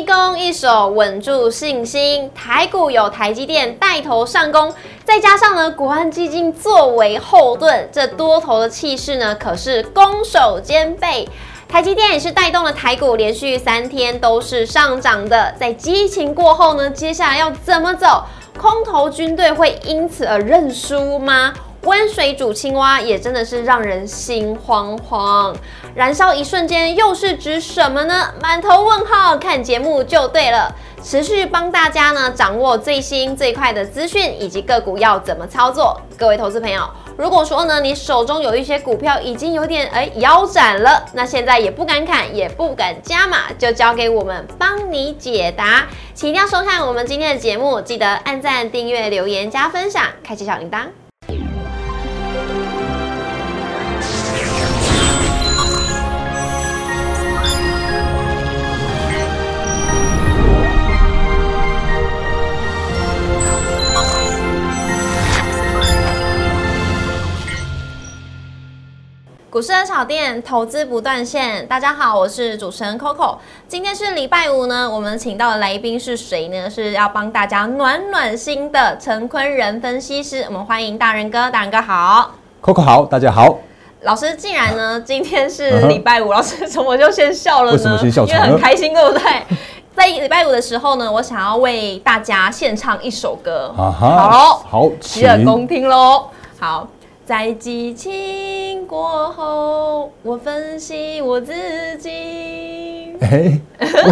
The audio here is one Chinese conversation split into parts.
立功一手稳住信心，台股有台积电带头上攻，再加上呢国安基金作为后盾，这多头的气势呢可是攻守兼备。台积电也是带动了台股连续三天都是上涨的，在激情过后呢，接下来要怎么走？空头军队会因此而认输吗？温水煮青蛙也真的是让人心慌慌。燃烧一瞬间又是指什么呢？满头问号，看节目就对了。持续帮大家呢掌握最新最快的资讯以及个股要怎么操作。各位投资朋友，如果说呢你手中有一些股票已经有点哎腰斩了，那现在也不敢砍，也不敢加码，就交给我们帮你解答。请一定要收看我们今天的节目，记得按赞、订阅、留言、加分享，开启小铃铛。股市的炒店，投资不断线。大家好，我是主持人 Coco。今天是礼拜五呢，我们请到的来宾是谁呢？是要帮大家暖暖心的陈坤仁分析师。我们欢迎大人哥，大人哥好，Coco 好，大家好。老师，既然呢 今天是 礼拜五，老师怎么就先笑了呢？为什么先笑？因为很开心，对不对？在礼拜五的时候呢，我想要为大家献唱一首歌。好，好，洗耳恭听喽。好。在激情过后，我分析我自己。哎，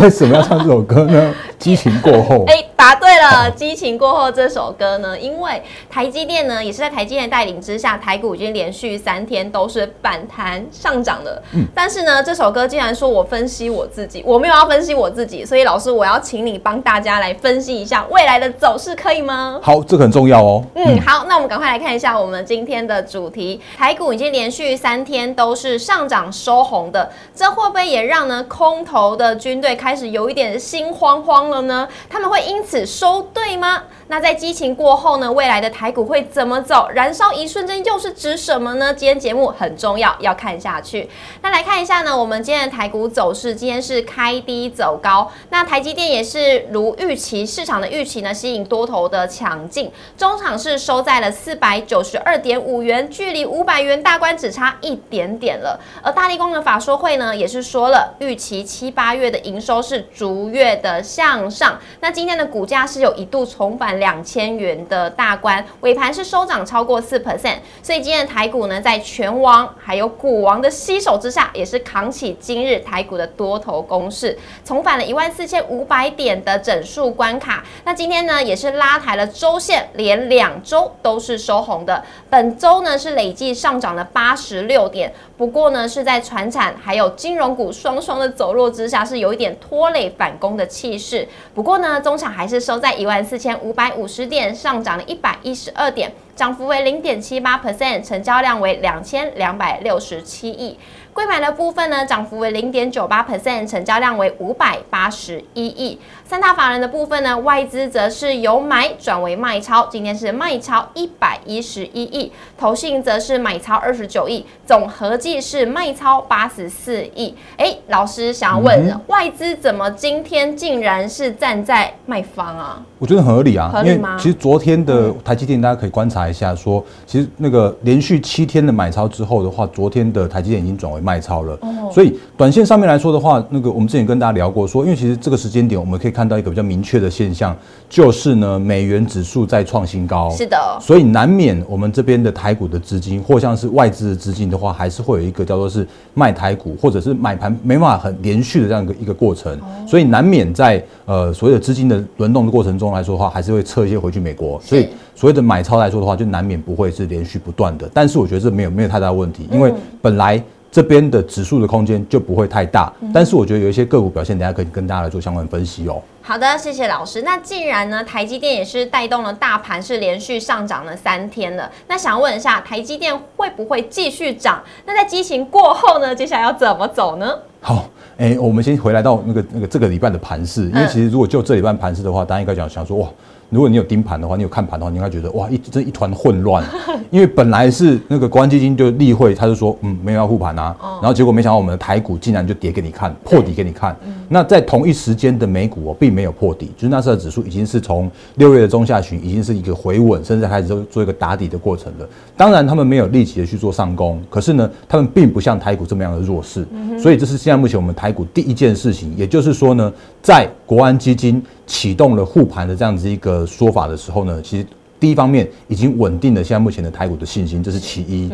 为什么要唱这首歌呢？激情过后，哎。答对了，激情过后这首歌呢？因为台积电呢，也是在台积电带领之下，台股已经连续三天都是反弹上涨的。嗯，但是呢，这首歌竟然说我分析我自己，我没有要分析我自己，所以老师，我要请你帮大家来分析一下未来的走势，可以吗？好，这个很重要哦。嗯，好，那我们赶快来看一下我们今天的主题，台股已经连续三天都是上涨收红的，这会不会也让呢空头的军队开始有一点心慌慌了呢？他们会因此收对吗？那在激情过后呢？未来的台股会怎么走？燃烧一瞬间又是指什么呢？今天节目很重要，要看下去。那来看一下呢，我们今天的台股走势，今天是开低走高。那台积电也是如预期，市场的预期呢，吸引多头的抢进。中场是收在了四百九十二点五元，距离五百元大关只差一点点了。而大力光的法说会呢，也是说了，预期七八月的营收是逐月的向上。那今天的股。价是有一度重返两千元的大关，尾盘是收涨超过四 percent，所以今天的台股呢，在全王还有股王的吸手之下，也是扛起今日台股的多头攻势，重返了一万四千五百点的整数关卡。那今天呢，也是拉抬了周线，连两周都是收红的。本周呢，是累计上涨了八十六点，不过呢，是在船产还有金融股双双的走弱之下，是有一点拖累反攻的气势。不过呢，中场还是收在一万四千五百五十点，上涨了一百一十二点，涨幅为零点七八 percent，成交量为两千两百六十七亿。贵买的部分呢，涨幅为零点九八 percent，成交量为五百八十一亿。三大法人的部分呢，外资则是由买转为卖超，今天是卖超一百一十一亿，投信则是买超二十九亿，总合计是卖超八十四亿。哎，老师想要问，外资怎么今天竟然是站在卖方啊？我觉得很合理啊，因为其实昨天的台积电大家可以观察一下，说其实那个连续七天的买超之后的话，昨天的台积电已经转为。卖超了，所以短线上面来说的话，那个我们之前跟大家聊过，说因为其实这个时间点我们可以看到一个比较明确的现象，就是呢美元指数在创新高，是的，所以难免我们这边的台股的资金或像是外资的资金的话，还是会有一个叫做是卖台股或者是买盘没办法很连续的这样一个一个过程，所以难免在呃所谓的资金的轮动的过程中来说的话，还是会撤一些回去美国，所以所谓的买超来说的话，就难免不会是连续不断的，但是我觉得这没有没有太大问题，因为本来。这边的指数的空间就不会太大，但是我觉得有一些个股表现，等下可以跟大家来做相关分析哦。好的，谢谢老师。那既然呢，台积电也是带动了大盘，是连续上涨了三天了。那想问一下，台积电会不会继续涨？那在激情过后呢，接下来要怎么走呢？好，哎、我们先回来到那个那个这个礼拜的盘势，因为嗯其实如果就这礼拜盘势的话，大家应该讲想说哇。如果你有盯盘的话，你有看盘的话，你应该觉得哇，一这一团混乱，因为本来是那个国安基金就例会，他就说嗯没有要护盘啊，哦。然后结果没想到我们的台股竟然就跌给你看，破底给你看。那在同一时间的美股哦，并没有破底，就是纳斯达克指数已经是从六月的中下旬已经是一个回稳，甚至开始做做一个打底的过程了。当然，他们没有立即的去做上攻，可是呢，他们并不像台股这么样的弱势，所以这是现在目前我们台股第一件事情，也就是说呢，在国安基金启动了护盘的这样子一个说法的时候呢，其实。第一方面已经稳定了现在目前的台股的信心，这是其一。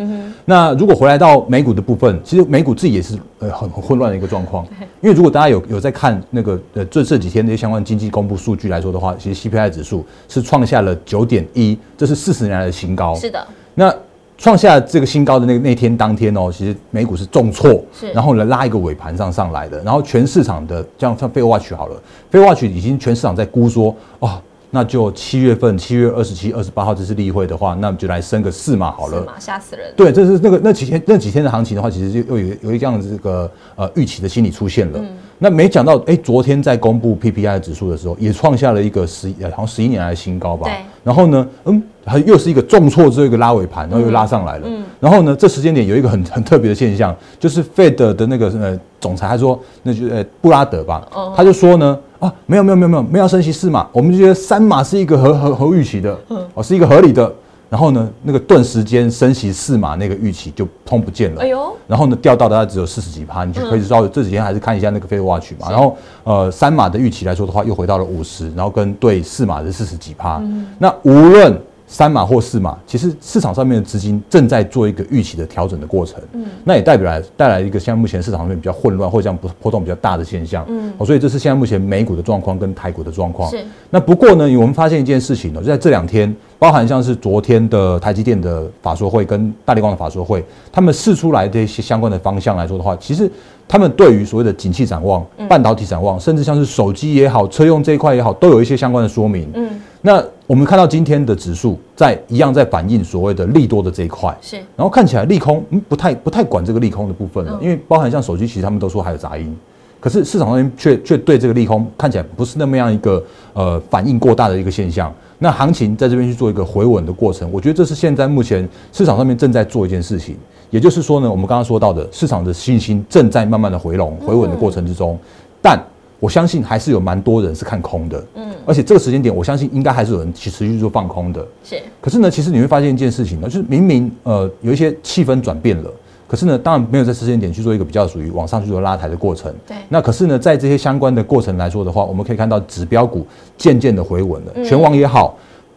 那如果回来到美股的部分，其实美股自己也是呃很很混乱的一个状况。因为如果大家有有在看那个呃这这几天的一些相关经济公布数据来说的话，其实 CPI 指数是创下了九点一，这是四十年来的新高。是的，那创下这个新高的那那天当天哦，其实美股是重挫，是然后呢拉一个尾盘上上来的，然后全市场的像像 f a Watch 好了 f a Watch 已经全市场在估说哦。那就七月份，七月二十七、二十八号这次例会的话，那就来升个四码好了。吓死人。对，这是那个那几天那几天的行情的话，其实就又有有一这样的这个呃预期的心理出现了。那没讲到，哎，昨天在公布 PPI 指数的时候，也创下了一个十呃好像十一年来的新高吧。对。然后呢，嗯，还又是一个重挫之后一个拉尾盘，然后又拉上来了。嗯。然后呢，这时间点有一个很 很特别的现象，就是 Fed 的那个呃总裁他说，那就呃布拉德吧，他就说呢，啊，没有没有没有没有没有要升息四码，我们就觉得三码是一个合合合预期的，哦，是一个合理的。然后呢，那个顿时间升息四码那个预期就通不见了。哎呦，然后呢，掉到大概只有四十几趴，你就可以知道这几天还是看一下那个 Fed Watch 嘛。然后呃，三码的预期来说的话，又回到了五十，然后跟对四码的四十几趴。那无论三码或四码，其实市场上面的资金正在做一个预期的调整的过程。嗯，那也代表来带来一个现在目前市场上面比较混乱或者这样波波动比较大的现象。嗯，哦，所以这是现在目前美股的状况跟台股的状况。是。那不过呢，我们发现一件事情呢，就在这两天，包含像是昨天的台积电的法说会跟大力光的法说会，他们试出来的一些相关的方向来说的话，其实他们对于所谓的景气展望、半导体展望，甚至像是手机也好、车用这一块也好，都有一些相关的说明。嗯，那我们看到今天的指数在一样在反映所谓的利多的这一块，是然后看起来利空嗯不太不太管这个利空的部分了，因为包含像手机，其实他们都说还有杂音。可是市场上面却却对这个利空看起来不是那么样一个呃反应过大的一个现象。那行情在这边去做一个回稳的过程，我觉得这是现在目前市场上面正在做一件事情。也就是说呢，我们刚刚说到的市场的信心正在慢慢的回笼回稳的过程之中，但我相信还是有蛮多人是看空的，嗯，而且这个时间点，我相信应该还是有人持续做放空的。是，可是呢，其实你会发现一件事情呢，就是明明呃有一些气氛转变了。可是呢，当然没有在时间点去做一个比较属于往上去做拉抬的过程。对。那可是呢，在这些相关的过程来说的话，我们可以看到指标股渐渐的回稳了，拳王也好，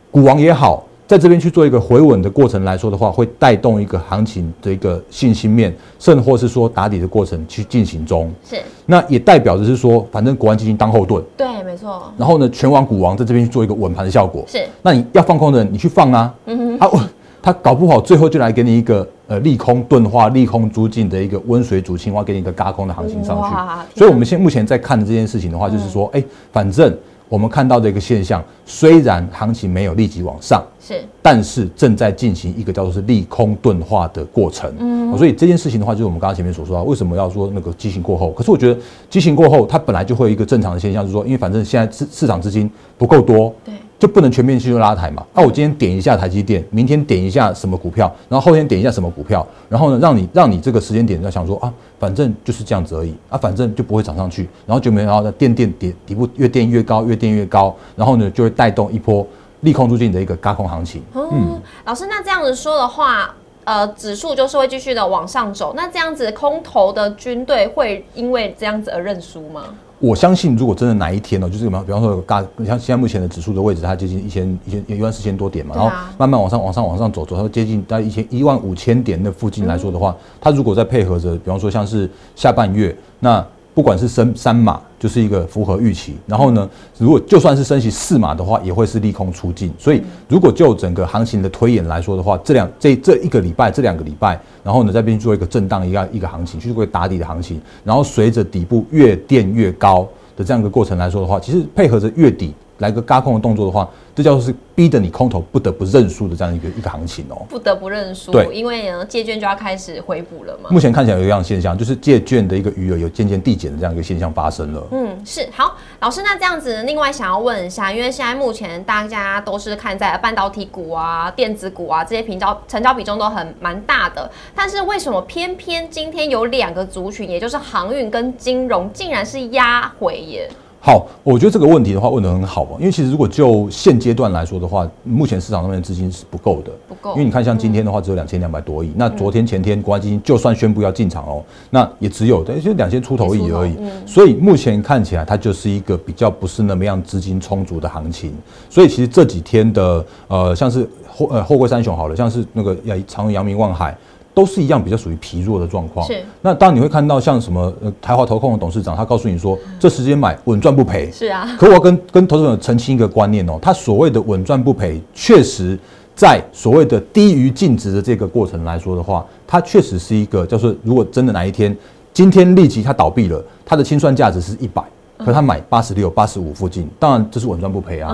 股王也好，在这边去做一个回稳的过程来说的话，会带动一个行情的一个信心面，甚或是说打底的过程去进行中。是。那也代表着是说，反正国安基金当后盾。对，没错。然后呢，拳王股王在这边去做一个稳盘的效果。是。那你要放空的人，你去放啊。嗯哼。啊，我他搞不好最后就来给你一个。呃，利空钝化、利空租进的一个温水煮青蛙，给你一个嘎空的行情上去。所以，我们现目前在看的这件事情的话，就是说，哎、嗯，反正我们看到的一个现象，虽然行情没有立即往上，是，但是正在进行一个叫做是利空钝化的过程。嗯，所以这件事情的话，就是我们刚刚前面所说的，为什么要说那个激情过后？可是我觉得激情过后，它本来就会有一个正常的现象，就是说，因为反正现在市市场资金不够多，对。就不能全面去做拉抬嘛？那、啊、我今天点一下台积电，明天点一下什么股票，然后后天点一下什么股票，然后呢，让你让你这个时间点在想说啊，反正就是这样子而已啊，反正就不会涨上去，然后就没然后呢，垫垫底底部越垫越高，越垫越高，然后呢就会带动一波利空出尽的一个嘎空行情。嗯，老师，那这样子说的话。呃，指数就是会继续的往上走，那这样子空头的军队会因为这样子而认输吗？我相信，如果真的哪一天呢，就是比方比方说有大，像现在目前的指数的位置，它接近一千一千一万四千多点嘛，啊、然后慢慢往上往上往上走，走到接近大概一千一万五千点那附近来说的话，嗯、它如果再配合着，比方说像是下半月，那不管是升三码，就是一个符合预期，然后呢，如果就算是升起四码的话，也会是利空出尽。所以，如果就整个行情的推演来说的话，这两这这一个礼拜，这两个礼拜，然后呢，在边做一个震荡一个一个行情，就是会打底的行情，然后随着底部越垫越高的这样一个过程来说的话，其实配合着月底来个嘎空的动作的话，这叫做是逼得你空头不得不认输的这样一个一个行情哦。不得不认输，对因为呢借券就要开始回补了嘛。目前看起来有一样现象，就是借券的一个余额有渐渐递减的这样一个现象发生了。嗯，是好，老师，那这样子，另外想要问一下，因为现在目前大家都是看在半导体股啊、电子股啊这些平交成交比重都很蛮大的，但是为什么偏偏今天有两个族群，也就是航运跟金融，竟然是压回耶？好，我觉得这个问题的话问得很好哦，因为其实如果就现阶段来说的话，目前市场上面的资金是不够的，不够。因为你看像今天的话只有两千两百多亿，那昨天前天国安基金就算宣布要进场哦，那也只有但是两千出头亿而已，所以目前看起来它就是一个比较不是那么样资金充足的行情，所以其实这几天的呃像是后呃后贵三雄好了，像是那个呃长荣、阳明、望海。都是一样，比较属于疲弱的状况。是。那当你会看到像什么呃台华投控的董事长，他告诉你说，这时间买稳赚不赔。是啊。可我要跟跟投资者澄清一个观念哦，他所谓的稳赚不赔，确实在所谓的低于净值的这个过程来说的话，它确实是一个，就是如果真的哪一天今天立即它倒闭了，它的清算价值是一百，可他买八十六、八十五附近，当然这是稳赚不赔啊。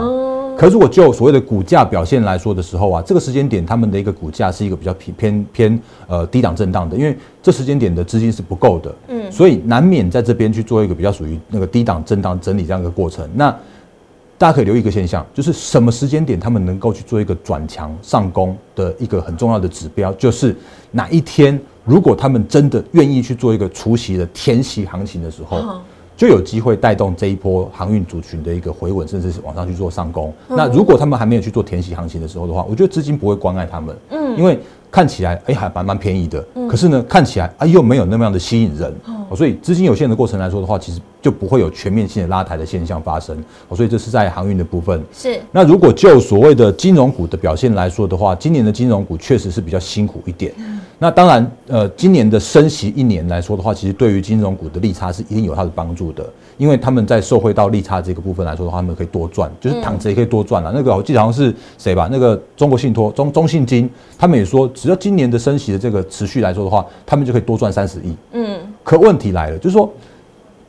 可是，我就所谓的股价表现来说的时候啊，这个时间点他们的一个股价是一个比较偏偏偏呃低档震荡的，因为这时间点的资金是不够的，嗯，所以难免在这边去做一个比较属于那个低档震荡整理这样一个过程。那大家可以留意一个现象，就是什么时间点他们能够去做一个转强上攻的一个很重要的指标，就是哪一天如果他们真的愿意去做一个除夕的填息行情的时候。就有机会带动这一波航运族群的一个回稳，甚至是往上去做上攻。那如果他们还没有去做填息行情的时候的话，我觉得资金不会关爱他们，嗯，因为看起来哎还蛮蛮便宜的，可是呢看起来啊又没有那么样的吸引人，所以资金有限的过程来说的话，其实就不会有全面性的拉抬的现象发生。所以这是在航运的部分。是。那如果就所谓的金融股的表现来说的话，今年的金融股确实是比较辛苦一点。那当然，呃，今年的升息一年来说的话，其实对于金融股的利差是一定有它的帮助的，因为他们在受惠到利差这个部分来说的话，他们可以多赚，就是躺着也可以多赚了。那个我记得好像是谁吧？那个中国信托、中中信金，他们也说，只要今年的升息的这个持续来说的话，他们就可以多赚三十亿。嗯。可问题来了，就是说，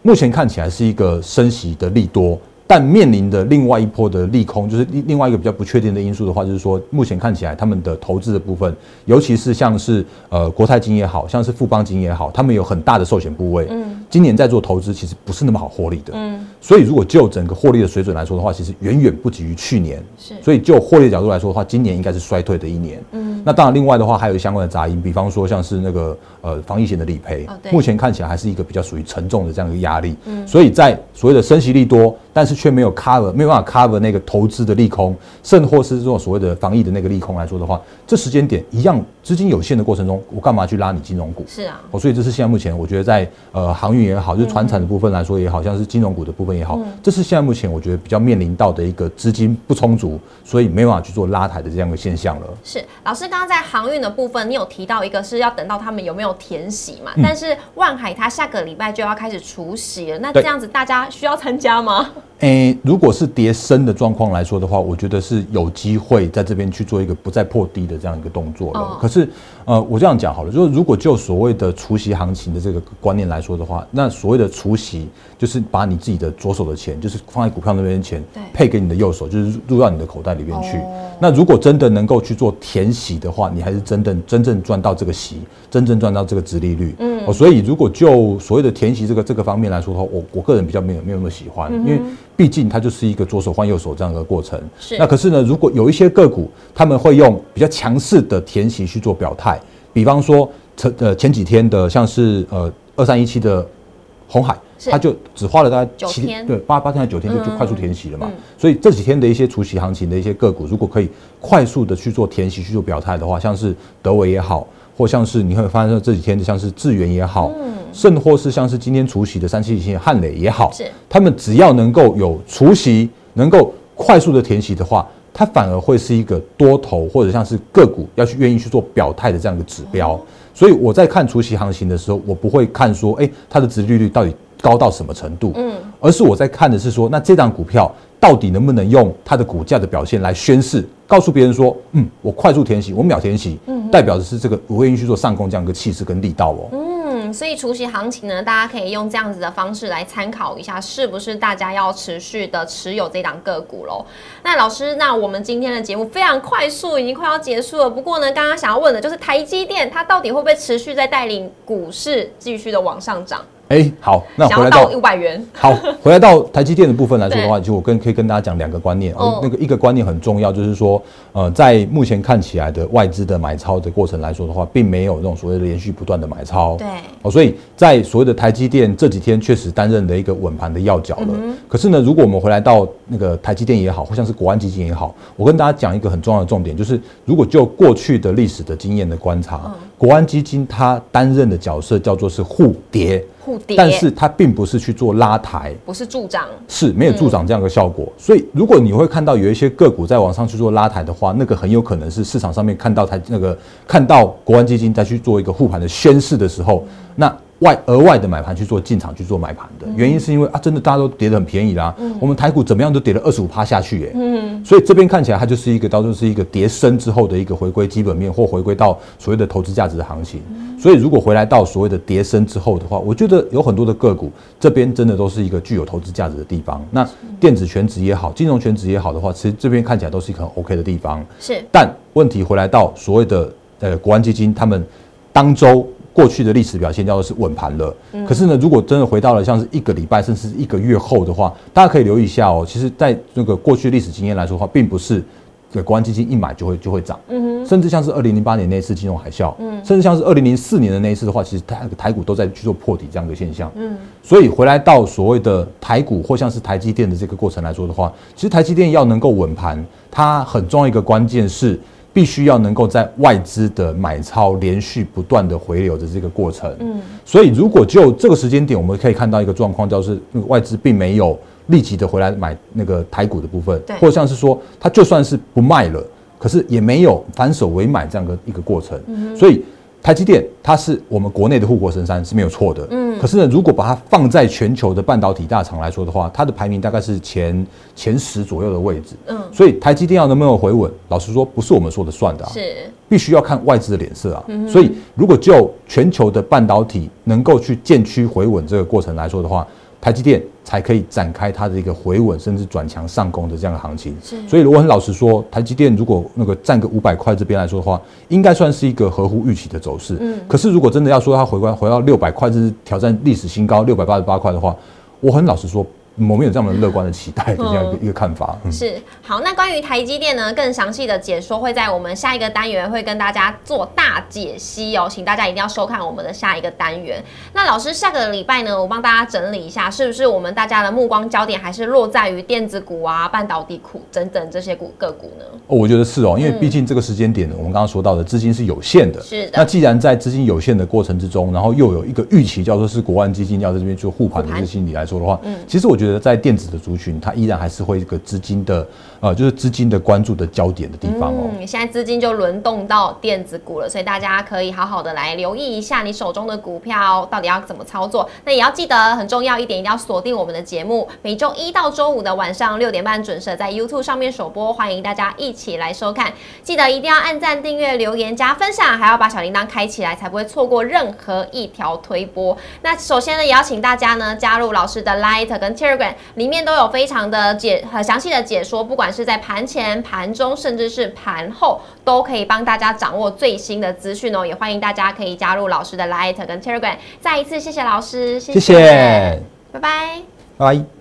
目前看起来是一个升息的利多。但面临的另外一波的利空，就是另另外一个比较不确定的因素的话，就是说，目前看起来他们的投资的部分，尤其是像是呃国泰金也好像是富邦金也好，他们有很大的寿险部位，嗯，今年在做投资其实不是那么好获利的，嗯，所以如果就整个获利的水准来说的话，其实远远不及于去年，是，所以就获利的角度来说的话，今年应该是衰退的一年，嗯，那当然另外的话还有相关的杂音，比方说像是那个呃防疫险的理赔，目前看起来还是一个比较属于沉重的这样一个压力，嗯，所以在所谓的升息利多。但是却没有 cover，没有办法 cover 那个投资的利空，甚或是这种所谓的防疫的那个利空来说的话，这时间点一样资金有限的过程中，我干嘛去拉你金融股？是啊，哦，所以这是现在目前我觉得在呃航运也好，就是船产的部分来说也好，像是金融股的部分也好，这是现在目前我觉得比较面临到的一个资金不充足，所以没办法去做拉抬的这样的现象了。是，老师刚刚在航运的部分，你有提到一个是要等到他们有没有填息嘛？但是万海它下个礼拜就要开始除息了，那这样子大家需要参加吗？诶，如果是跌升的状况来说的话，我觉得是有机会在这边去做一个不再破低的这样一个动作了。可是，呃，我这样讲好了，就是如果就所谓的除息行情的这个观念来说的话，那所谓的除息就是把你自己的左手的钱，就是放在股票那边的钱，配给你的右手，就是入到你的口袋里面去。那如果真的能够去做填息的话，你还是真正真正赚到这个息，真正赚到这个值利率。嗯，所以如果就所谓的填息这个这个方面来说的话，我我个人比较没有没有那么喜欢，因为。毕竟它就是一个左手换右手这样的过程。是。那可是呢，如果有一些个股，他们会用比较强势的填息去做表态，比方说前呃前几天的像是呃二三一七的红海，它就只花了大概七天，对八八天还九天就就快速填息了嘛。所以这几天的一些除息行情的一些个股，如果可以快速的去做填息去做表态的话，像是德维也好，或像是你会发现这几天的像是智源也好。甚或是像是今天除夕的三七七汉磊也好，是他们只要能够有除夕，能够快速的填息的话，它反而会是一个多头或者像是个股要去愿意去做表态的这样一个指标。所以我在看除夕行情的时候，我不会看说，哎，它的殖利率到底高到什么程度，嗯，而是我在看的是说，那这张股票到底能不能用它的股价的表现来宣示，告诉别人说，嗯，我快速填息，我秒填息，嗯，代表的是这个我愿意去做上攻这样一个气势跟力道哦。嗯所以除夕行情呢，大家可以用这样子的方式来参考一下，是不是大家要持续的持有这档个股喽？那老师，那我们今天的节目非常快速，已经快要结束了。不过呢，刚刚想要问的就是台积电，它到底会不会持续在带领股市继续的往上涨？哎，好，那想回来到五百元，好，回来到台积电的部分来说的话，就我跟可以跟大家讲两个观念。哦，那个一个观念很重要，就是说，呃，在目前看起来的外资的买超的过程来说的话，并没有那种所谓的连续不断的买超。对。哦，所以在所谓的台积电这几天确实担任了一个稳盘的要角了。可是呢，如果我们回来到那个台积电也好，或像是国安基金也好，我跟大家讲一个很重要的重点，就是如果就过去的历史的经验的观察，国安基金它担任的角色叫做是护跌。护跌，但是它并不是去做拉抬，不是助长，是没有助长这样的效果。所以，如果你会看到有一些个股在往上去做拉抬的话，那个很有可能是市场上面看到它那个看到国安基金在去做一个护盘的宣示的时候，那。外额外的买盘去做进场去做买盘的原因是因为啊，真的大家都跌得很便宜啦。我们台股怎么样都跌了二十五趴下去，嗯，所以这边看起来它就是一个，到时候是一个跌升之后的一个回归基本面或回归到所谓的投资价值的行情。所以如果回来到所谓的跌升之后的话，我觉得有很多的个股这边真的都是一个具有投资价值的地方。那电子全值也好，金融全值也好的话，其实这边看起来都是一个很 OK 的地方。是，但问题回来到所谓的呃国安基金他们当周。过去的历史表现叫做是稳盘了，可是呢，如果真的回到了像是一个礼拜甚至一个月后的话，大家可以留意一下哦。其实，在那个过去历史经验来说的话，并不是国安基金一买就会就会涨，甚至像是二零零八年那一次金融海啸，甚至像是二零零四年的那一次的话，其实台台股都在去做破底这样的现象。嗯，所以回来到所谓的台股或像是台积电的这个过程来说的话，其实台积电要能够稳盘，它很重要一个关键是。必须要能够在外资的买超连续不断的回流的这个过程，嗯，所以如果就这个时间点，我们可以看到一个状况，就是那个外资并没有立即的回来买那个台股的部分，对，或者像是说，它就算是不卖了，可是也没有反手为买这样的一个过程，所以。台积电它是我们国内的护国神山是没有错的，嗯，可是呢，如果把它放在全球的半导体大厂来说的话，它的排名大概是前前十左右的位置，嗯，所以台积电要能不能回稳，老实说不是我们说的算的，是。必须要看外资的脸色啊，所以如果就全球的半导体能够去渐趋回稳这个过程来说的话。台积电才可以展开它的一个回稳，甚至转强上攻的这样的行情。所以我很老实说，台积电如果那个占个五百块这边来说的话，应该算是一个合乎预期的走势。嗯，可是如果真的要说它回关回到六百块，就是挑战历史新高六百八十八块的话，我很老实说。我们有这样的乐观的期待的这样一个一个看法。是好，那关于台积电呢，更详细的解说会在我们下一个单元会跟大家做大解析哦，请大家一定要收看我们的下一个单元。那老师下个礼拜呢，我帮大家整理一下，是不是我们大家的目光焦点还是落在于电子股啊、半导体股等等这些股个股呢？哦，我觉得是哦，因为毕竟这个时间点，我们刚刚说到的资金是有限的。是的。那既然在资金有限的过程之中，然后又有一个预期叫做是国安基金要在这边做护盘的这个心理来说的话，嗯，其实我觉得觉得在电子的族群，它依然还是会一个资金的，呃，就是资金的关注的焦点的地方哦。嗯，现在资金就轮动到电子股了，所以大家可以好好的来留意一下你手中的股票到底要怎么操作。那也要记得很重要一点，一定要锁定我们的节目，每周一到周五的晚上六点半准时在 YouTube 上面首播，欢迎大家一起来收看。记得一定要按赞、订阅、留言、加分享，还要把小铃铛开起来，才不会错过任何一条推播。那首先呢，也要请大家呢加入老师的 Light 跟 Telegram，里面。都有非常的解很详细的解说，不管是在盘前、盘中，甚至是盘后，都可以帮大家掌握最新的资讯哦。也欢迎大家可以加入老师的 Light 跟 Telegram。再一次谢谢老师，谢谢，拜拜，拜。